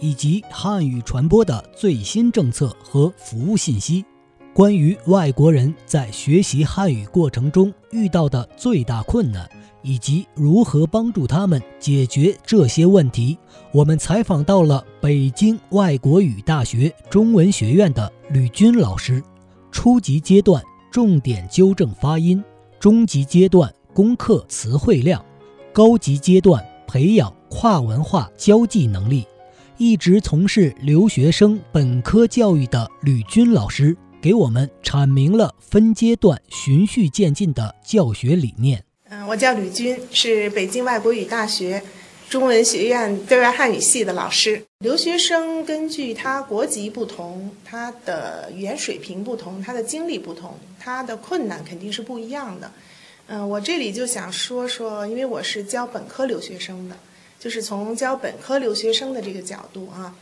以及汉语传播的最新政策和服务信息，关于外国人在学习汉语过程中遇到的最大困难，以及如何帮助他们解决这些问题，我们采访到了北京外国语大学中文学院的吕军老师。初级阶段重点纠正发音，中级阶段攻克词汇量，高级阶段培养跨文化交际能力。一直从事留学生本科教育的吕军老师，给我们阐明了分阶段循序渐进的教学理念。嗯，我叫吕军，是北京外国语大学中文学院对外汉语系的老师。留学生根据他国籍不同，他的语言水平不同，他的经历不同，他的困难肯定是不一样的。嗯，我这里就想说说，因为我是教本科留学生的。就是从教本科留学生的这个角度啊，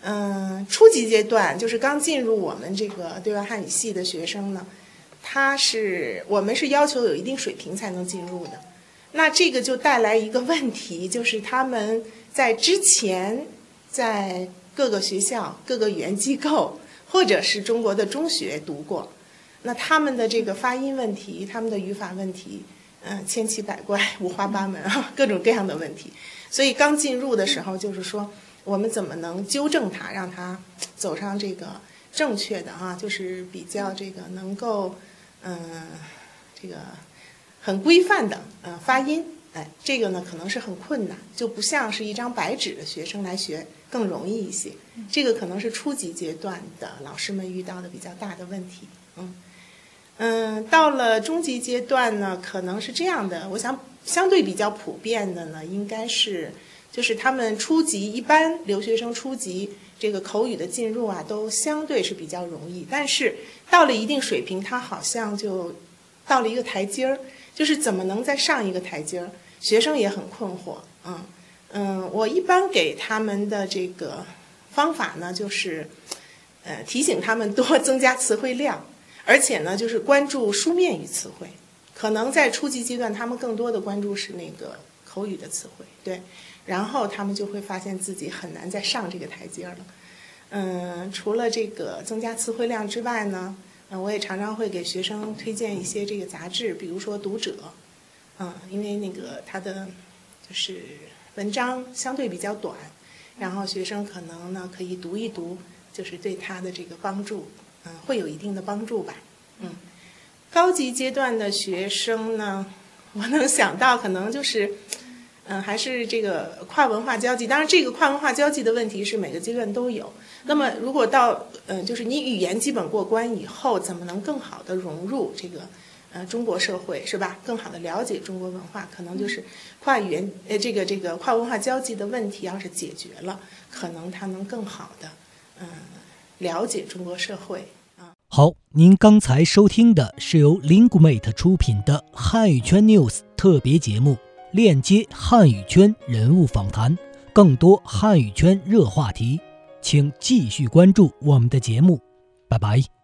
嗯，初级阶段就是刚进入我们这个对外汉语系的学生呢，他是我们是要求有一定水平才能进入的。那这个就带来一个问题，就是他们在之前在各个学校、各个语言机构或者是中国的中学读过，那他们的这个发音问题、他们的语法问题，嗯，千奇百怪、五花八门啊，各种各样的问题。所以刚进入的时候，就是说，我们怎么能纠正他，让他走上这个正确的啊，就是比较这个能够，嗯，这个很规范的嗯发音，哎，这个呢可能是很困难，就不像是一张白纸的学生来学更容易一些。这个可能是初级阶段的老师们遇到的比较大的问题，嗯嗯，到了中级阶段呢，可能是这样的，我想。相对比较普遍的呢，应该是就是他们初级一般留学生初级这个口语的进入啊，都相对是比较容易。但是到了一定水平，他好像就到了一个台阶儿，就是怎么能再上一个台阶儿？学生也很困惑。嗯嗯，我一般给他们的这个方法呢，就是呃提醒他们多增加词汇量，而且呢，就是关注书面语词汇。可能在初级阶段，他们更多的关注是那个口语的词汇，对，然后他们就会发现自己很难再上这个台阶了。嗯，除了这个增加词汇量之外呢，嗯，我也常常会给学生推荐一些这个杂志，比如说《读者》，嗯，因为那个它的就是文章相对比较短，然后学生可能呢可以读一读，就是对他的这个帮助，嗯，会有一定的帮助吧，嗯。高级阶段的学生呢，我能想到可能就是，嗯，还是这个跨文化交际。当然，这个跨文化交际的问题是每个阶段都有。那么，如果到嗯，就是你语言基本过关以后，怎么能更好的融入这个呃中国社会，是吧？更好的了解中国文化，可能就是跨语言呃这个这个跨文化交际的问题要是解决了，可能他能更好的嗯了解中国社会。好，您刚才收听的是由 Linguemate 出品的汉语圈 News 特别节目，链接汉语圈人物访谈，更多汉语圈热话题，请继续关注我们的节目，拜拜。